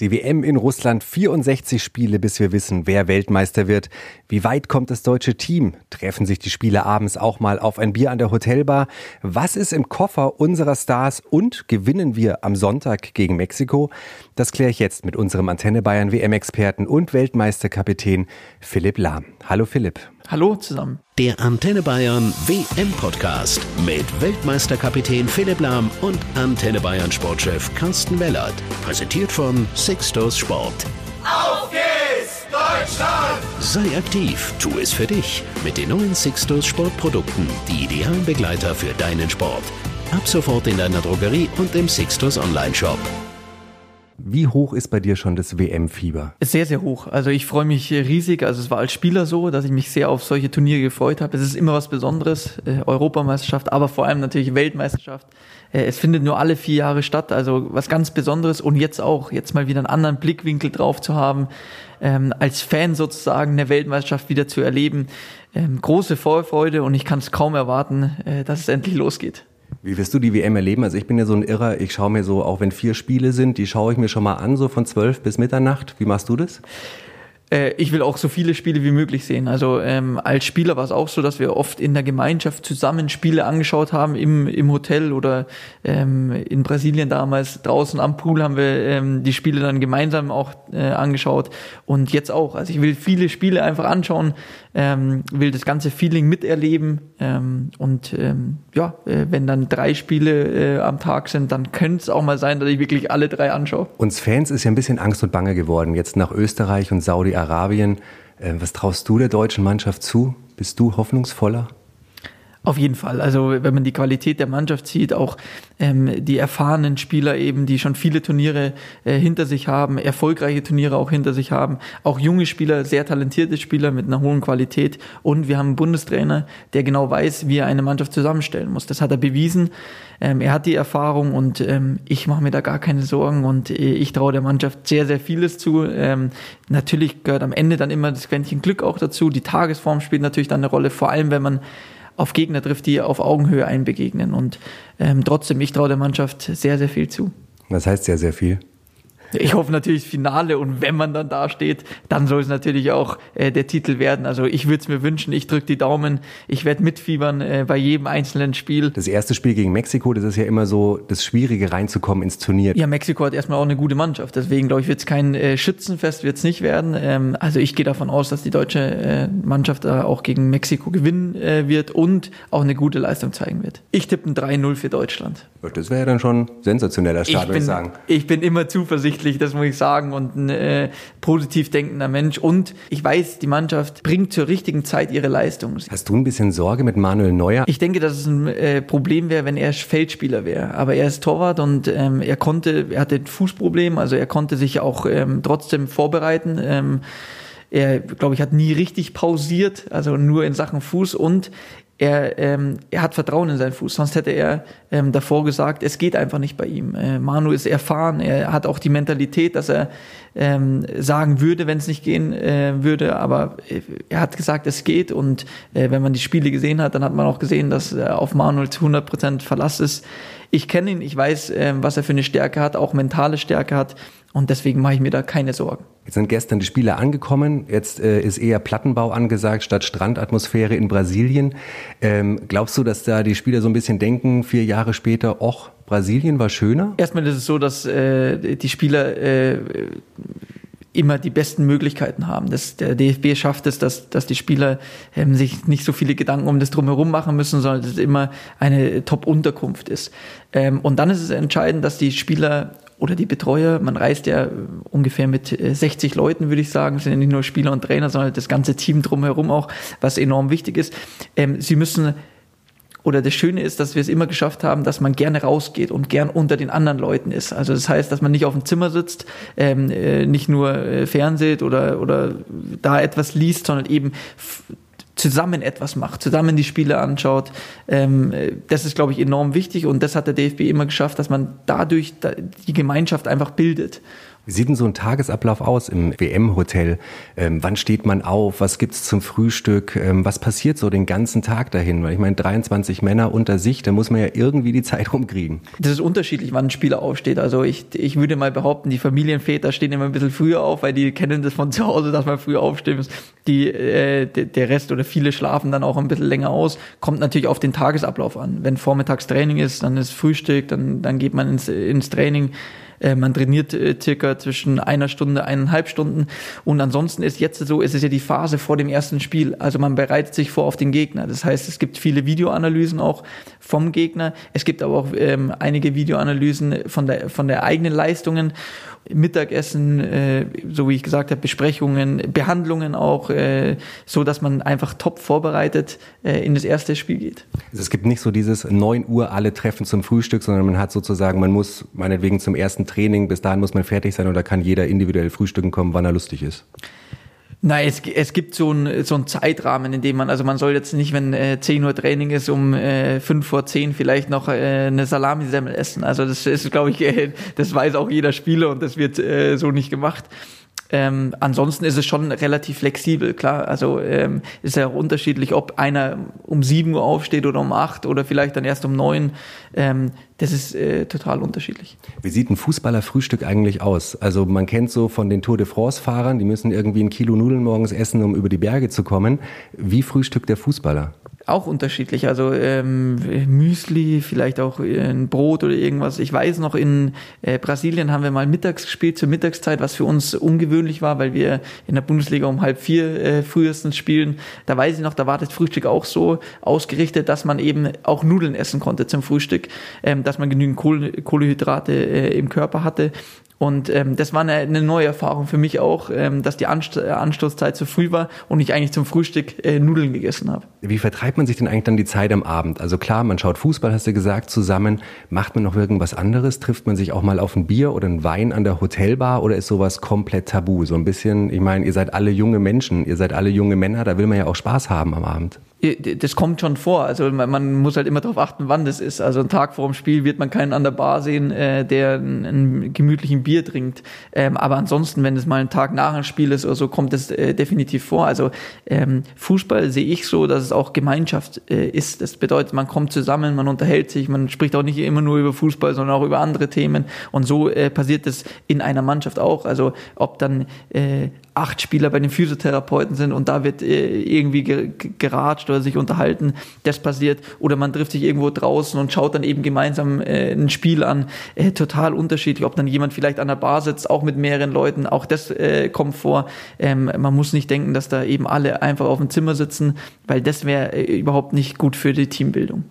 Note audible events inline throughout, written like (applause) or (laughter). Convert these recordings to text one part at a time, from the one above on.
Die WM in Russland 64 Spiele, bis wir wissen, wer Weltmeister wird. Wie weit kommt das deutsche Team? Treffen sich die Spieler abends auch mal auf ein Bier an der Hotelbar? Was ist im Koffer unserer Stars und gewinnen wir am Sonntag gegen Mexiko? Das kläre ich jetzt mit unserem Antenne Bayern WM-Experten und Weltmeisterkapitän Philipp Lahm. Hallo Philipp. Hallo zusammen. Der Antenne Bayern WM Podcast mit Weltmeisterkapitän Philipp Lahm und Antenne Bayern Sportchef Carsten Wellert. Präsentiert von Sixtos Sport. Auf geht's, Deutschland! Sei aktiv, tu es für dich mit den neuen Sixtos Sportprodukten, die idealen Begleiter für deinen Sport. Ab sofort in deiner Drogerie und im Sixtos Online Shop. Wie hoch ist bei dir schon das WM-Fieber? Sehr, sehr hoch. Also ich freue mich riesig. Also es war als Spieler so, dass ich mich sehr auf solche Turniere gefreut habe. Es ist immer was Besonderes. Äh, Europameisterschaft, aber vor allem natürlich Weltmeisterschaft. Äh, es findet nur alle vier Jahre statt. Also was ganz Besonderes. Und jetzt auch, jetzt mal wieder einen anderen Blickwinkel drauf zu haben. Ähm, als Fan sozusagen eine Weltmeisterschaft wieder zu erleben. Ähm, große Vorfreude und ich kann es kaum erwarten, äh, dass es endlich losgeht. Wie wirst du die WM erleben? Also ich bin ja so ein Irrer, ich schaue mir so, auch wenn vier Spiele sind, die schaue ich mir schon mal an, so von zwölf bis Mitternacht. Wie machst du das? Äh, ich will auch so viele Spiele wie möglich sehen. Also ähm, als Spieler war es auch so, dass wir oft in der Gemeinschaft zusammen Spiele angeschaut haben, im, im Hotel oder ähm, in Brasilien damals. Draußen am Pool haben wir ähm, die Spiele dann gemeinsam auch äh, angeschaut und jetzt auch. Also ich will viele Spiele einfach anschauen, ähm, will das ganze Feeling miterleben ähm, und ähm, ja, äh, wenn dann drei Spiele äh, am Tag sind, dann könnte es auch mal sein, dass ich wirklich alle drei anschaue. Uns Fans ist ja ein bisschen Angst und Bange geworden, jetzt nach Österreich und Saudi Saudi-Arabien. Äh, was traust du der deutschen Mannschaft zu? Bist du hoffnungsvoller? Auf jeden Fall. Also wenn man die Qualität der Mannschaft sieht, auch ähm, die erfahrenen Spieler eben, die schon viele Turniere äh, hinter sich haben, erfolgreiche Turniere auch hinter sich haben, auch junge Spieler, sehr talentierte Spieler mit einer hohen Qualität und wir haben einen Bundestrainer, der genau weiß, wie er eine Mannschaft zusammenstellen muss. Das hat er bewiesen. Ähm, er hat die Erfahrung und ähm, ich mache mir da gar keine Sorgen und äh, ich traue der Mannschaft sehr, sehr vieles zu. Ähm, natürlich gehört am Ende dann immer das Quäntchen Glück auch dazu. Die Tagesform spielt natürlich dann eine Rolle, vor allem wenn man auf Gegner trifft, die auf Augenhöhe einbegegnen. Und ähm, trotzdem, ich traue der Mannschaft sehr, sehr viel zu. Was heißt sehr, sehr viel? Ich hoffe natürlich Finale und wenn man dann da steht, dann soll es natürlich auch äh, der Titel werden. Also ich würde es mir wünschen, ich drücke die Daumen, ich werde mitfiebern äh, bei jedem einzelnen Spiel. Das erste Spiel gegen Mexiko, das ist ja immer so das Schwierige reinzukommen ins Turnier. Ja, Mexiko hat erstmal auch eine gute Mannschaft, deswegen glaube ich, wird es kein äh, Schützenfest, wird es nicht werden. Ähm, also ich gehe davon aus, dass die deutsche äh, Mannschaft da auch gegen Mexiko gewinnen äh, wird und auch eine gute Leistung zeigen wird. Ich tippe ein 3-0 für Deutschland. Das wäre ja dann schon sensationeller Start, würde ich sagen. Ich bin immer zuversichtlich zuversichtlich, das muss ich sagen, und ein äh, positiv denkender Mensch. Und ich weiß, die Mannschaft bringt zur richtigen Zeit ihre Leistung. Hast du ein bisschen Sorge mit Manuel Neuer? Ich denke, dass es ein äh, Problem wäre, wenn er Feldspieler wäre. Aber er ist Torwart und ähm, er konnte, er hatte ein Fußproblem, also er konnte sich auch ähm, trotzdem vorbereiten. Ähm, er, glaube ich, hat nie richtig pausiert, also nur in Sachen Fuß und er, ähm, er hat Vertrauen in seinen Fuß, sonst hätte er ähm, davor gesagt, es geht einfach nicht bei ihm. Äh, Manu ist erfahren, er hat auch die Mentalität, dass er ähm, sagen würde, wenn es nicht gehen äh, würde, aber äh, er hat gesagt, es geht und äh, wenn man die Spiele gesehen hat, dann hat man auch gesehen, dass er auf Manu zu 100% Verlass ist. Ich kenne ihn, ich weiß, äh, was er für eine Stärke hat, auch mentale Stärke hat und deswegen mache ich mir da keine Sorgen. Jetzt sind gestern die Spieler angekommen. Jetzt äh, ist eher Plattenbau angesagt statt Strandatmosphäre in Brasilien. Ähm, glaubst du, dass da die Spieler so ein bisschen denken, vier Jahre später, och, Brasilien war schöner? Erstmal ist es so, dass äh, die Spieler äh, immer die besten Möglichkeiten haben. Das, der DFB schafft es, dass, dass die Spieler ähm, sich nicht so viele Gedanken um das drumherum machen müssen, sondern dass es immer eine Top-Unterkunft ist. Ähm, und dann ist es entscheidend, dass die Spieler oder die Betreuer. Man reist ja ungefähr mit 60 äh, Leuten, würde ich sagen. Sind ja nicht nur Spieler und Trainer, sondern das ganze Team drumherum auch, was enorm wichtig ist. Ähm, sie müssen oder das Schöne ist, dass wir es immer geschafft haben, dass man gerne rausgeht und gern unter den anderen Leuten ist. Also das heißt, dass man nicht auf dem Zimmer sitzt, ähm, äh, nicht nur äh, fernseht oder, oder da etwas liest, sondern eben zusammen etwas macht, zusammen die Spiele anschaut. Ähm, das ist, glaube ich, enorm wichtig und das hat der DFB immer geschafft, dass man dadurch die Gemeinschaft einfach bildet. Wie sieht denn so ein Tagesablauf aus im WM-Hotel? Ähm, wann steht man auf? Was gibt's zum Frühstück? Ähm, was passiert so den ganzen Tag dahin? Weil ich meine, 23 Männer unter sich, da muss man ja irgendwie die Zeit rumkriegen. Das ist unterschiedlich, wann ein Spieler aufsteht. Also ich, ich würde mal behaupten, die Familienväter stehen immer ein bisschen früher auf, weil die kennen das von zu Hause, dass man früher aufstehen muss. Die, äh, der Rest oder viele schlafen dann auch ein bisschen länger aus. Kommt natürlich auf den Tagesablauf an. Wenn vormittags Training ist, dann ist Frühstück, dann, dann geht man ins, ins Training. Äh, man trainiert äh, circa zwischen einer Stunde, eineinhalb Stunden. Und ansonsten ist jetzt so, ist es ja die Phase vor dem ersten Spiel. Also man bereitet sich vor auf den Gegner. Das heißt, es gibt viele Videoanalysen auch vom Gegner. Es gibt aber auch ähm, einige Videoanalysen von der, von der eigenen Leistungen. Mittagessen, äh, so wie ich gesagt habe, Besprechungen, Behandlungen auch, äh, so dass man einfach top vorbereitet äh, in das erste Spiel geht. Also es gibt nicht so dieses 9 Uhr alle treffen zum Frühstück, sondern man hat sozusagen, man muss meinetwegen zum ersten Training, bis dahin muss man fertig sein da kann jeder individuell frühstücken kommen, wann er lustig ist. Nein, es, es gibt so einen so einen Zeitrahmen, in dem man, also man soll jetzt nicht, wenn äh, 10 Uhr Training ist, um äh, 5 vor 10 vielleicht noch äh, eine Salamisemmel essen. Also das ist, glaube ich, (laughs) äh, das weiß auch jeder Spieler und das wird äh, so nicht gemacht. Ähm, ansonsten ist es schon relativ flexibel, klar. Also ähm, ist ja auch unterschiedlich, ob einer um 7 Uhr aufsteht oder um 8 oder vielleicht dann erst um 9. Ähm, das ist äh, total unterschiedlich. Wie sieht ein Fußballerfrühstück eigentlich aus? Also man kennt so von den Tour de France-Fahrern, die müssen irgendwie ein Kilo Nudeln morgens essen, um über die Berge zu kommen. Wie frühstückt der Fußballer? Auch unterschiedlich. Also ähm, Müsli, vielleicht auch ein Brot oder irgendwas. Ich weiß noch, in äh, Brasilien haben wir mal mittags gespielt zur Mittagszeit, was für uns ungewöhnlich war, weil wir in der Bundesliga um halb vier äh, frühestens spielen. Da weiß ich noch, da war das Frühstück auch so ausgerichtet, dass man eben auch Nudeln essen konnte zum Frühstück, ähm, dass man genügend Kohl Kohlehydrate äh, im Körper hatte. Und ähm, das war eine, eine neue Erfahrung für mich auch, ähm, dass die Anst Anstoßzeit zu früh war und ich eigentlich zum Frühstück äh, Nudeln gegessen habe. Wie vertreibt man sich denn eigentlich dann die Zeit am Abend? Also klar, man schaut Fußball, hast du gesagt, zusammen. Macht man noch irgendwas anderes? Trifft man sich auch mal auf ein Bier oder ein Wein an der Hotelbar oder ist sowas komplett tabu? So ein bisschen, ich meine, ihr seid alle junge Menschen, ihr seid alle junge Männer, da will man ja auch Spaß haben am Abend das kommt schon vor. Also man, muss halt immer darauf achten, wann das ist. Also einen Tag vor dem Spiel wird man keinen an der Bar sehen, äh, der einen, einen gemütlichen Bier trinkt. Ähm, aber ansonsten, wenn es mal ein Tag nach dem Spiel ist oder so, kommt das äh, definitiv vor. Also ähm, Fußball sehe ich so, dass es auch Gemeinschaft äh, ist. Das bedeutet, man kommt zusammen, man unterhält sich, man spricht auch nicht immer nur über Fußball, sondern auch über andere Themen. Und so äh, passiert es in einer Mannschaft auch. Also ob dann äh, acht Spieler bei den Physiotherapeuten sind und da wird äh, irgendwie geratscht oder sich unterhalten, das passiert. Oder man trifft sich irgendwo draußen und schaut dann eben gemeinsam äh, ein Spiel an. Äh, total unterschiedlich. Ob dann jemand vielleicht an der Bar sitzt, auch mit mehreren Leuten, auch das kommt vor. Ähm, man muss nicht denken, dass da eben alle einfach auf dem Zimmer sitzen, weil das wäre überhaupt nicht gut für die Teambildung.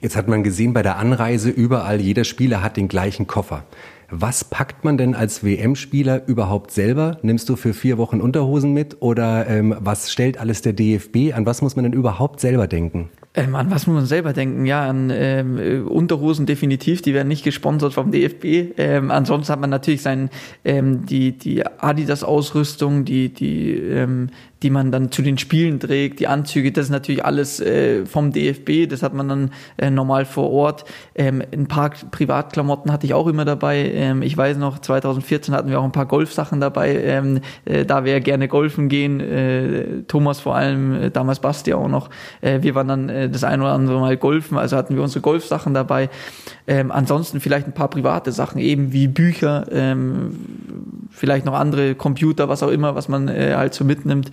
Jetzt hat man gesehen bei der Anreise überall, jeder Spieler hat den gleichen Koffer. Was packt man denn als WM-Spieler überhaupt selber? Nimmst du für vier Wochen Unterhosen mit oder ähm, was stellt alles der DFB? An was muss man denn überhaupt selber denken? Ähm, an was muss man selber denken? Ja, an ähm, Unterhosen definitiv, die werden nicht gesponsert vom DFB. Ähm, ansonsten hat man natürlich sein, ähm, die, die Adidas-Ausrüstung, die, die, ähm, die man dann zu den Spielen trägt, die Anzüge, das ist natürlich alles äh, vom DFB, das hat man dann äh, normal vor Ort. Ähm, ein paar Privatklamotten hatte ich auch immer dabei. Ähm, ich weiß noch, 2014 hatten wir auch ein paar Golfsachen dabei, ähm, äh, da wir gerne golfen gehen, äh, Thomas vor allem, äh, damals Basti auch noch. Äh, wir waren dann äh, das ein oder andere Mal golfen, also hatten wir unsere Golfsachen dabei. Ähm, ansonsten vielleicht ein paar private Sachen, eben wie Bücher, ähm, vielleicht noch andere Computer, was auch immer, was man äh, halt so mitnimmt.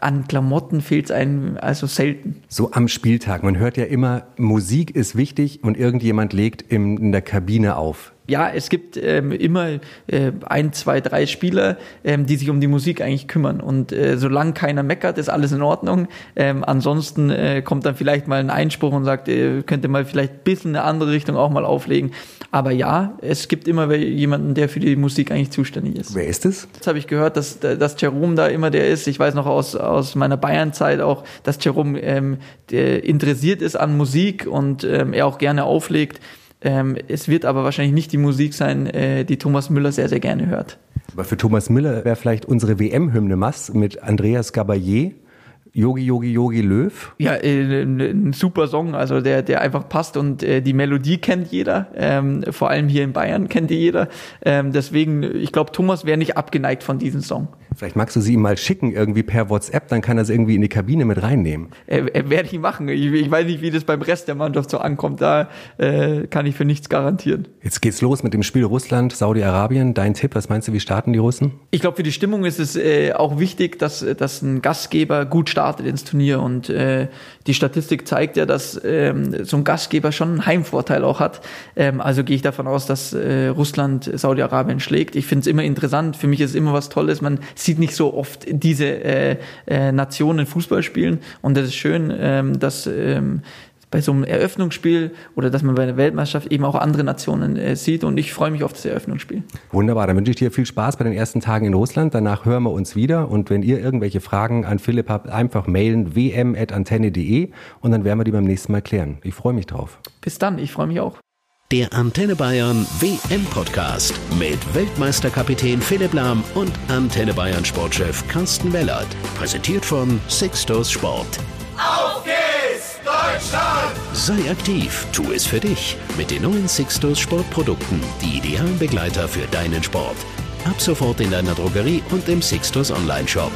An Klamotten fehlt es einem also selten. So am Spieltag. Man hört ja immer, Musik ist wichtig und irgendjemand legt im, in der Kabine auf ja, es gibt ähm, immer äh, ein, zwei, drei Spieler, ähm, die sich um die Musik eigentlich kümmern. Und äh, solange keiner meckert, ist alles in Ordnung. Ähm, ansonsten äh, kommt dann vielleicht mal ein Einspruch und sagt, äh, könnte mal vielleicht ein bisschen eine andere Richtung auch mal auflegen. Aber ja, es gibt immer jemanden, der für die Musik eigentlich zuständig ist. Wer ist es? Jetzt habe ich gehört, dass, dass Jerome da immer der ist. Ich weiß noch aus, aus meiner Bayern-Zeit auch, dass Jerome ähm, interessiert ist an Musik und ähm, er auch gerne auflegt. Ähm, es wird aber wahrscheinlich nicht die Musik sein, äh, die Thomas Müller sehr, sehr gerne hört. Aber für Thomas Müller wäre vielleicht unsere WM-Hymne Mass mit Andreas Gabayé Yogi Yogi Yogi Löw? Ja, äh, ein super Song, also der, der einfach passt und äh, die Melodie kennt jeder, ähm, vor allem hier in Bayern kennt die jeder. Ähm, deswegen, ich glaube, Thomas wäre nicht abgeneigt von diesem Song. Vielleicht magst du sie ihm mal schicken, irgendwie per WhatsApp, dann kann er sie irgendwie in die Kabine mit reinnehmen. Äh, werde ich machen. Ich, ich, weiß nicht, wie das beim Rest der Mannschaft so ankommt. Da äh, kann ich für nichts garantieren. Jetzt geht's los mit dem Spiel Russland, Saudi-Arabien. Dein Tipp, was meinst du, wie starten die Russen? Ich glaube, für die Stimmung ist es äh, auch wichtig, dass, dass ein Gastgeber gut startet ins Turnier. Und äh, die Statistik zeigt ja, dass ähm, so ein Gastgeber schon einen Heimvorteil auch hat. Ähm, also gehe ich davon aus, dass äh, Russland Saudi-Arabien schlägt. Ich finde es immer interessant. Für mich ist es immer was Tolles. Man sieht nicht so oft diese äh, äh, Nationen Fußball spielen. Und das ist schön, ähm, dass ähm, bei so einem Eröffnungsspiel oder dass man bei der Weltmeisterschaft eben auch andere Nationen äh, sieht. Und ich freue mich auf das Eröffnungsspiel. Wunderbar, dann wünsche ich dir viel Spaß bei den ersten Tagen in Russland. Danach hören wir uns wieder. Und wenn ihr irgendwelche Fragen an Philipp habt, einfach mailen wm.antenne.de und dann werden wir die beim nächsten Mal klären. Ich freue mich drauf. Bis dann, ich freue mich auch. Der Antenne Bayern WM Podcast mit Weltmeisterkapitän Philipp Lahm und Antenne Bayern Sportchef Carsten Wellert. Präsentiert von Sixtos Sport. Deutschland! Sei aktiv, tu es für dich mit den neuen Sixtos Sportprodukten, die idealen Begleiter für deinen Sport. Ab sofort in deiner Drogerie und im Sixtos Online Shop.